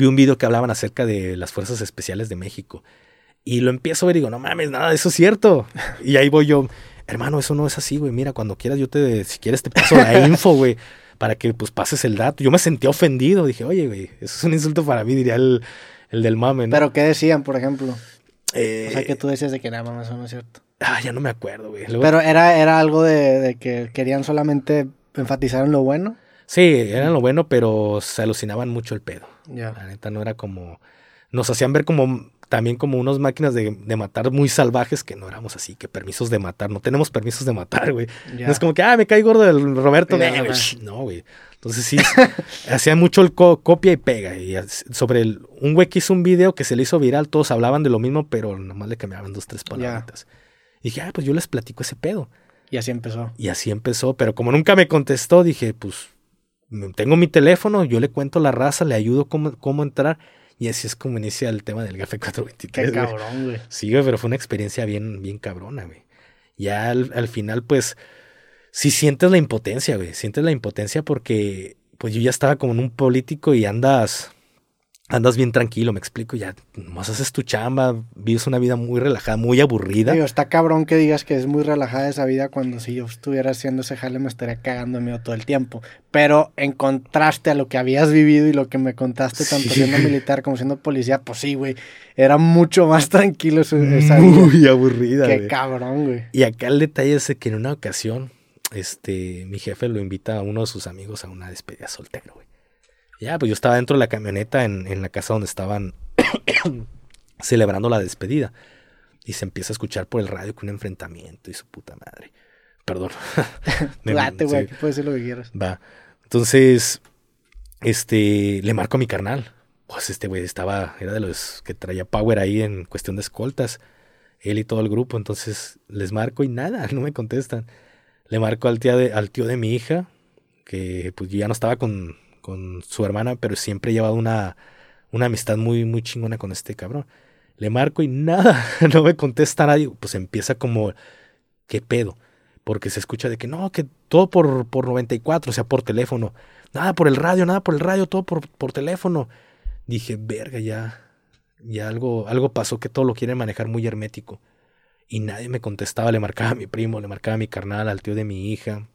vi un video que hablaban acerca de las fuerzas especiales de México. Y lo empiezo a ver y digo, no mames, nada, eso es cierto. Y ahí voy yo, hermano, eso no es así, güey. Mira, cuando quieras, yo te, si quieres, te paso la info, güey, para que pues pases el dato. Yo me sentí ofendido. Dije, oye, güey, eso es un insulto para mí, diría el, el del mame, ¿no? Pero, ¿qué decían, por ejemplo? Eh, O sea, que tú decías de que nada más eso no es cierto. Ah, ya no me acuerdo, güey. Luego- Pero era, era algo de, de que querían solamente enfatizar en lo bueno. Sí, eran lo bueno, pero se alucinaban mucho el pedo. La neta no era como. Nos hacían ver como también como unas máquinas de, de matar muy salvajes que no éramos así, que permisos de matar. No tenemos permisos de matar, güey. No es como que, ah, me cae gordo el Roberto. Güey. Shh, No, güey. Entonces sí, hacían mucho el co- copia y pega. Y sobre el, un güey que hizo un video que se le hizo viral, todos hablaban de lo mismo, pero nomás le cambiaban dos, tres palabritas. Y dije, ah, pues yo les platico ese pedo. Y así empezó. Y así empezó, pero como nunca me contestó, dije, pues tengo mi teléfono, yo le cuento la raza, le ayudo cómo, cómo entrar. Y así es como inicia el tema del Gafe 423. Qué cabrón, güey. Sí, güey, pero fue una experiencia bien, bien cabrona, güey. Ya al, al final, pues, sí sientes la impotencia, güey. Sientes la impotencia porque, pues, yo ya estaba como en un político y andas, andas bien tranquilo, me explico. Ya nomás haces tu chamba, vives una vida muy relajada, muy aburrida. Digo, está cabrón que digas que es muy relajada esa vida cuando si yo estuviera haciendo ese jale me estaría cagando miedo todo el tiempo. Pero en contraste a lo que habías vivido y lo que me contaste, tanto Sí. siendo militar como siendo policía, pues sí, güey. Era mucho más tranquilo esa vida. muy aburrida, Qué güey. cabrón, güey. Y acá el detalle es que en una ocasión, este, mi jefe lo invita a uno de sus amigos a una despedida soltero, güey. Ya, pues yo estaba dentro de la camioneta en, en la casa donde estaban celebrando la despedida. Y se empieza a escuchar por el radio que un enfrentamiento y su puta madre. Perdón. Me- Date, güey, sí. aquí puedes decir lo que quieras. Va. Entonces, este, le marco a mi carnal. Pues este güey estaba, era de los que traía power ahí en cuestión de escoltas. Él y todo el grupo. Entonces, les marco y nada, no me contestan. Le marco al, tía de, al tío de mi hija, que pues yo ya no estaba con, con su hermana, pero siempre he llevado una, una amistad muy, muy chingona con este cabrón. Le marco y nada, no me contesta nadie. Pues empieza como, ¿qué pedo? Porque se escucha de que no, que todo por, por 94, o sea, por teléfono. Nada por el radio, nada por el radio, todo por, por teléfono. Dije, verga, ya, ya algo, algo pasó que todo lo quieren manejar muy hermético. Y nadie me contestaba, le marcaba a mi primo, le marcaba a mi carnal, al tío de mi hija,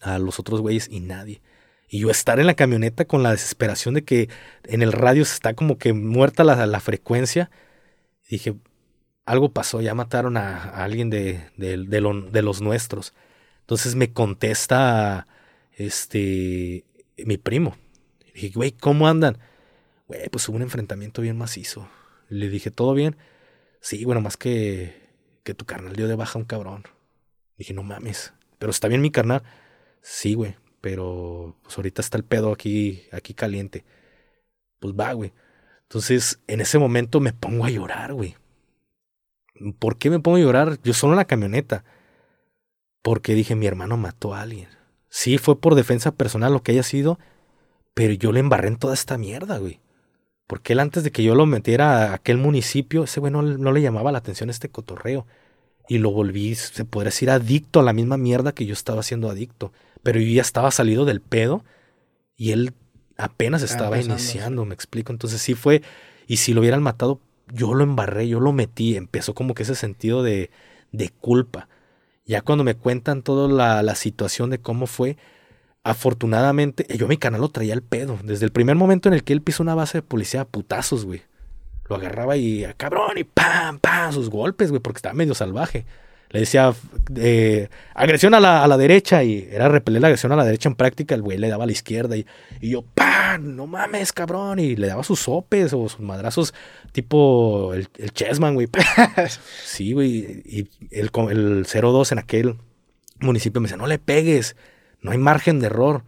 a los otros güeyes y nadie. Y yo estar en la camioneta con la desesperación de que en el radio se está como que muerta la, la frecuencia. Dije, algo pasó, ya mataron a, alguien de, de, de lo- de los nuestros. Entonces me contesta este mi primo. Dije, güey, ¿cómo andan? Güey, pues hubo un enfrentamiento bien macizo. Le dije, ¿todo bien? Sí, bueno, más que, que tu carnal dio de baja a un cabrón. Dije, no mames. Pero está bien mi carnal. Sí, güey. Pero pues ahorita está el pedo aquí, aquí caliente. Pues va, güey. Entonces, en ese momento me pongo a llorar, güey. ¿Por qué me pongo a llorar? Yo solo en la camioneta. Porque dije, mi hermano mató a alguien. Sí, fue por defensa personal lo que haya sido, pero yo le embarré en toda esta mierda, güey. Porque él antes de que yo lo metiera a aquel municipio, ese güey no, no le llamaba la atención este cotorreo. Y lo volví, se podría decir, adicto a la misma mierda que yo estaba siendo adicto. Pero yo ya estaba salido del pedo y él apenas Estaba empezando, iniciando, me explico. Entonces sí fue, y si lo hubieran matado, yo lo embarré, yo lo metí. Empezó como que ese sentido de, de culpa. Ya cuando me cuentan toda la, la situación de cómo fue, afortunadamente, yo mi canal lo traía al pedo. Desde el primer momento en el que él pisó una base de policía a putazos, güey. Lo agarraba y cabrón y pam, pam, sus golpes, güey, porque estaba medio salvaje. Le decía eh, agresión a la, a la derecha y era repeler la agresión a la derecha en práctica. El güey le daba a la izquierda y, y yo, ¡pam! No mames, cabrón. Y le daba sus sopes o sus madrazos tipo el, el Chessman, güey. sí, güey. Y el, el 02 en aquel municipio me decía, no le pegues, no hay margen de error.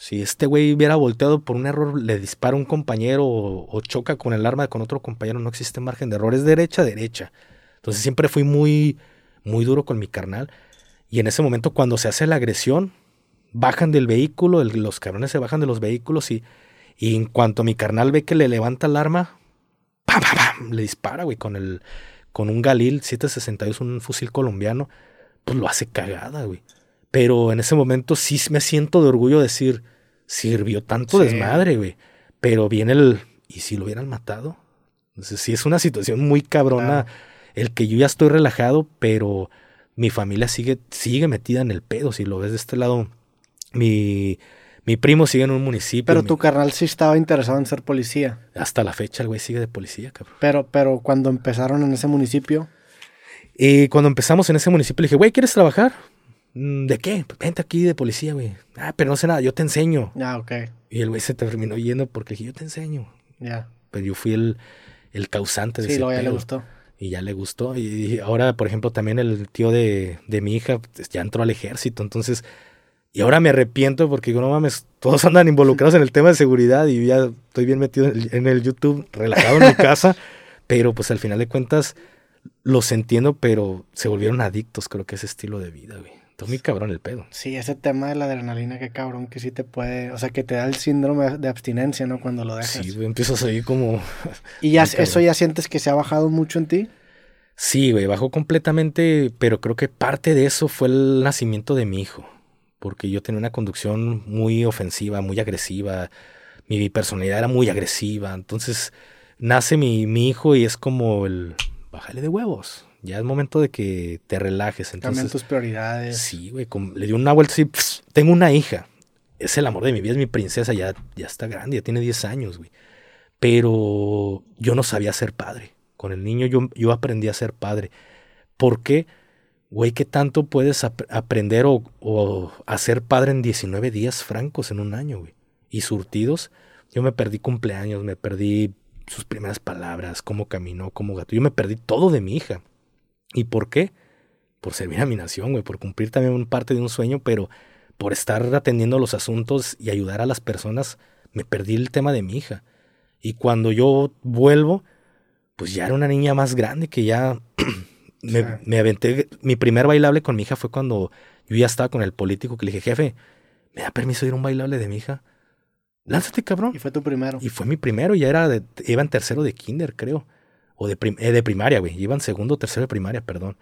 Si este güey hubiera volteado por un error, le dispara un compañero o, choca con el arma con otro compañero, no existe margen de error, es derecha, derecha. Entonces siempre fui muy, muy duro con mi carnal. Y en ese momento, cuando se hace la agresión, bajan del vehículo, los cabrones se bajan de los vehículos y, y en cuanto mi carnal ve que le levanta el arma, ¡pam, pam, pam! le dispara, güey, con el con un Galil 762, un fusil colombiano, pues lo hace cagada, güey. Pero en ese momento sí me siento de orgullo decir, sirvió tanto Sí. desmadre, güey. Pero viene el, ¿y si lo hubieran matado? Entonces, sí es una situación muy cabrona el que yo ya estoy relajado, pero mi familia sigue, sigue metida en el pedo. Si lo ves de este lado, mi, mi primo sigue en un municipio. Pero mi- tu carnal sí estaba interesado en ser policía. Hasta la fecha el güey sigue de policía, cabrón. Pero, pero cuando empezaron en ese municipio, Y cuando empezamos en ese municipio le dije, güey, ¿quieres trabajar? "Mm, ¿De qué? Vente aquí de policía, güey. Ah, pero no sé nada, yo te enseño. ya, ok, Y el güey se terminó yendo porque dije, yo te enseño. ya. Pero yo fui el, el causante de Sí, ese luego ya le gustó. Y ya le gustó. Y ahora, por ejemplo, también el tío de, de mi hija pues, ya entró al ejército. Entonces, y ahora me arrepiento porque digo, no mames, todos andan involucrados en el tema de seguridad y ya estoy bien metido en el, en el YouTube, relajado en mi casa. Pero pues al final de cuentas los entiendo, pero se volvieron adictos, creo que ese estilo de vida, güey. Está muy cabrón el pedo. Sí, ese tema de la adrenalina, qué cabrón, que sí te puede, o sea, que te da el síndrome de abstinencia, ¿no? Cuando lo dejas. Sí, güey, empiezo a seguir como... y ya eso ya sientes que se ha bajado mucho en ti. Sí, güey, bajó completamente, pero creo que parte de eso fue el nacimiento de mi hijo, porque yo tenía una conducción muy ofensiva, muy agresiva, mi personalidad era muy agresiva, entonces nace mi, mi hijo y es como el, bájale de huevos, ya es momento de que te relajes, Cambian entonces... tus prioridades. Sí, güey, le dio una vuelta así, pss, tengo una hija, es el amor de mi vida, es mi princesa, ya, ya está grande, ya tiene 10 años, güey, pero yo no sabía ser padre. Con el niño yo, yo aprendí a ser padre. ¿Por qué? Güey, ¿qué tanto puedes ap- aprender o, o a ser padre en 19 días francos en un año, güey? Y surtidos, yo me perdí cumpleaños, me perdí sus primeras palabras, cómo caminó, cómo gato. Yo me perdí todo de mi hija. ¿Y por qué? Por servir a mi nación, güey, por cumplir también parte de un sueño, pero por estar atendiendo los asuntos y ayudar a las personas, me perdí el tema de mi hija. Y cuando yo vuelvo, pues ya era una niña más grande que ya me, me aventé. Mi primer bailable con mi hija fue cuando yo ya estaba con el político que le dije, jefe, ¿me da permiso de ir a un bailable de mi hija? Lánzate, cabrón. Y fue tu primero. Y fue mi primero, ya era de, iba en tercero de kinder, creo. O de, prim- eh, de primaria, güey. Iba en segundo o tercero de primaria, perdón.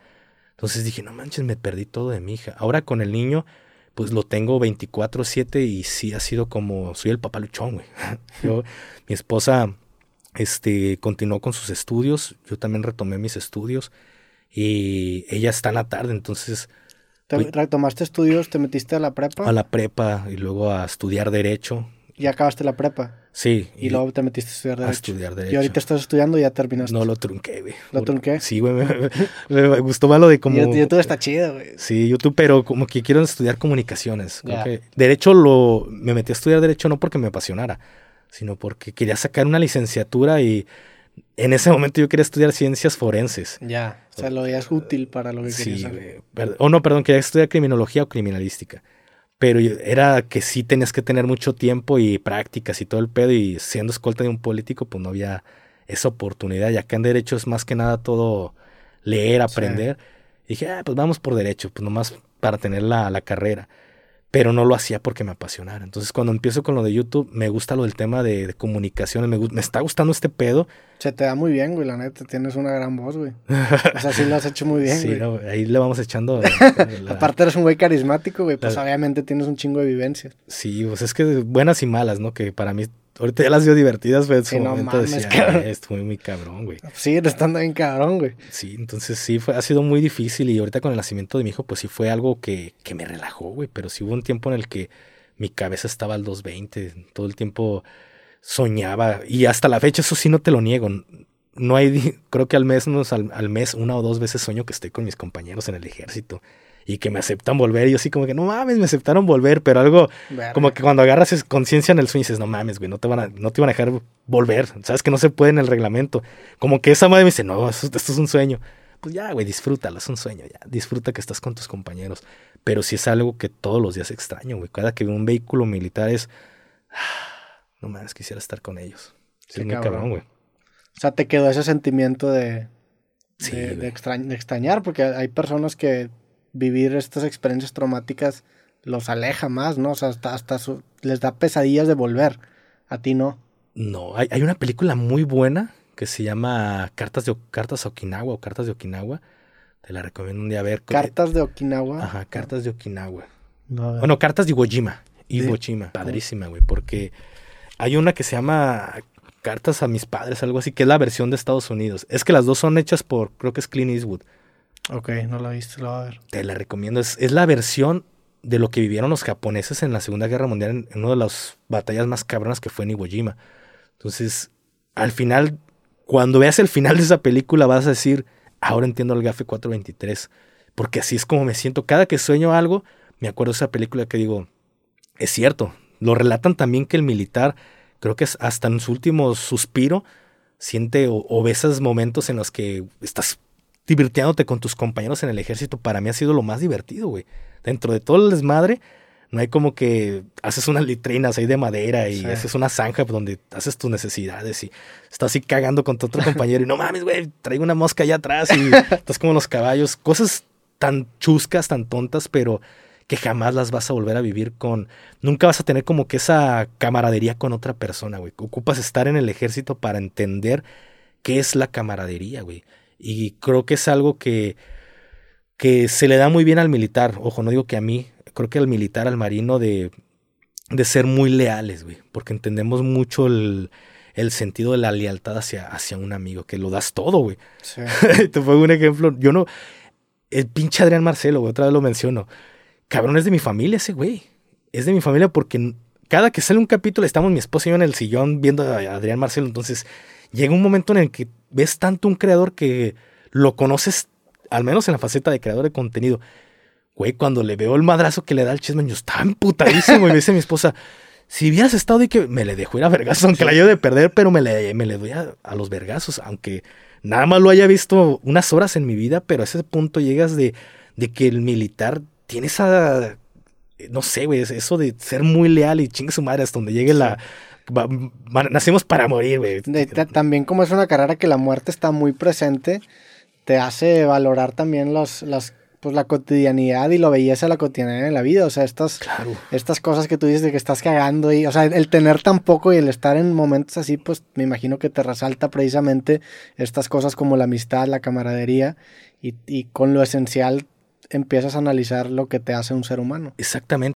Entonces dije, no manches, me perdí todo de mi hija. Ahora con el niño, pues lo tengo 24-7 y sí ha sido como, soy el papá luchón, güey. Yo, mi esposa, este, continuó con sus estudios. Yo también retomé mis estudios. Y ella está en la tarde, entonces ¿Te retomaste estudios? ¿Te metiste a la prepa? a la prepa y luego a estudiar Derecho. Ya acabaste la prepa. Sí. Y, luego te metiste a estudiar a Derecho. estudiar Derecho. Y ahorita estás estudiando y ya terminaste. No lo trunqué, güey. ¿Lo trunqué? Sí, güey. Me, me- me gustó más lo de como. YouTube está chido, güey. Sí, YouTube, pero como que quiero estudiar comunicaciones. Creo Ya. que derecho lo. Me metí a estudiar Derecho no porque me apasionara, sino porque quería sacar una licenciatura y en ese momento yo quería estudiar ciencias forenses. Ya. O sea, lo es útil para lo que Sí, querías. Per- O no, perdón, quería estudiar criminología o criminalística. Pero era que sí tenías que tener mucho tiempo y prácticas y todo el pedo. Y siendo escolta de un político, pues no había esa oportunidad. Y acá en Derecho es más que nada todo leer, Sí. aprender. Y dije, ah, pues vamos por Derecho, pues nomás para tener la, la carrera. Pero no lo hacía porque me apasionara. Entonces, cuando empiezo con lo de YouTube, me gusta lo del tema de, de comunicaciones. Me, me está gustando este pedo. Se te da muy bien, güey, la neta. Tienes una gran voz, güey. O sea, sí lo has hecho muy bien, sí, güey. no, ahí le vamos echando. la- Aparte eres un güey carismático, güey. Pues La- obviamente tienes un chingo de vivencia. Sí, pues es que buenas y malas, ¿no? Que para mí, ahorita ya las veo divertidas, pero en su Sí, no momento mames, decía, cabrón. "Eh, estuvo muy cabrón, güey. Sí, estando bien cabrón, güey. Sí, entonces sí, fue, ha sido muy difícil y ahorita con el nacimiento de mi hijo, pues sí fue algo que, que me relajó, güey, pero sí hubo un tiempo en el que mi cabeza estaba al 220, todo el tiempo soñaba y hasta la fecha eso sí no te lo niego. No hay, creo que al mes, unos- al, al mes una o dos veces sueño que estoy con mis compañeros en el ejército y que me aceptan volver y yo sí como que no mames, me aceptaron volver, pero algo como que cuando agarras conciencia en el sueño dices, no mames, güey, no te van a, no te van a dejar volver. Sabes que no se puede en el reglamento. Como que esa madre me dice, no, esto, esto es un sueño. Pues ya, güey, disfrútalo, es un sueño, ya. Disfruta que estás con tus compañeros. Pero sí es algo que todos los días extraño, güey. Cada que veo un vehículo militar es, ah, no mames, quisiera estar con ellos. Sí, es muy cabrón. güey. O sea, te quedó ese sentimiento de, Sí, de, de güey. extrañ- de extrañar, porque hay personas que vivir estas experiencias traumáticas los aleja más, ¿no? O sea, hasta, hasta su- les da pesadillas de volver. A ti no. No, hay, hay una película muy buena que se llama Cartas de Cartas a Okinawa o Cartas de Okinawa. Te la recomiendo un día a ver. Cartas de Okinawa. Ajá, Cartas de Okinawa. No, Bueno, cartas de Iwo Jima. Iwo De- Jima. Padrísima, güey. Porque hay una que se llama cartas a mis padres, algo así, que es la versión de Estados Unidos. Es que las dos son hechas por, creo que es Clint Eastwood. Ok, no la viste, lo va a ver. Te la recomiendo. Es, es la versión de lo que vivieron los japoneses en la Segunda Guerra Mundial, en, una de las batallas más cabronas que fue en Iwo Jima. Entonces, al final, cuando veas el final de esa película, vas a decir, ahora entiendo el GAFE 423. Porque así es como me siento. Cada que sueño algo, me acuerdo de esa película que digo, es cierto. Lo relatan también que el militar, creo que hasta en su último suspiro, siente o ve esos momentos en los que estás divirtiéndote con tus compañeros en el ejército. Para mí ha sido lo más divertido, güey. Dentro de todo el desmadre, no hay como que haces unas litrinas ahí de madera y Sí. haces una zanja donde haces tus necesidades y estás así cagando con tu otro compañero y no mames, güey, traigo una mosca allá atrás y estás como los caballos. Cosas tan chuscas, tan tontas, pero que jamás las vas a volver a vivir con... Nunca vas a tener como que esa camaradería con otra persona, güey. Ocupas estar en el ejército para entender qué es la camaradería, güey. Y creo que es algo que, que se le da muy bien al militar. Ojo, no digo que a mí, creo que al militar, al marino, de, de ser muy leales, güey. Porque entendemos mucho el, el sentido de la lealtad hacia, hacia un amigo, que lo das todo, güey. Sí. Te pongo un ejemplo. Yo no. El pinche Adrián Marcelo, güey, otra vez lo menciono. Cabrón, es de mi familia ese güey. Es de mi familia porque cada que sale un capítulo estamos mi esposa y yo en el sillón viendo a Adrián Marcelo. Entonces llega un momento en el que ves tanto un creador que lo conoces, al menos en la faceta de creador de contenido. Güey, cuando le veo el madrazo que le da al chisme, yo estaba emputadísimo. y me dice mi esposa, si hubieras estado y que me le dejó ir a vergazos, aunque la llevo de perder, pero me le, me le doy a, a los vergazos, aunque nada más lo haya visto unas horas en mi vida, pero a ese punto llegas de, de que el militar tiene esa, no sé, güey, es- eso de ser muy leal y chingue su madre hasta donde llegue la... va- va- nacimos para morir, güey. También como es una carrera que la muerte está muy presente, te hace valorar también los, las, pues, la cotidianidad y lo belleza de la cotidianidad de la vida. O sea, estas, Claro. estas cosas que tú dices de que estás cagando y, o sea, el tener tan poco y el estar en momentos así, pues me imagino que te resalta precisamente estas cosas como la amistad, la camaradería y, y con lo esencial empiezas a analizar lo que te hace un ser humano. Exactamente.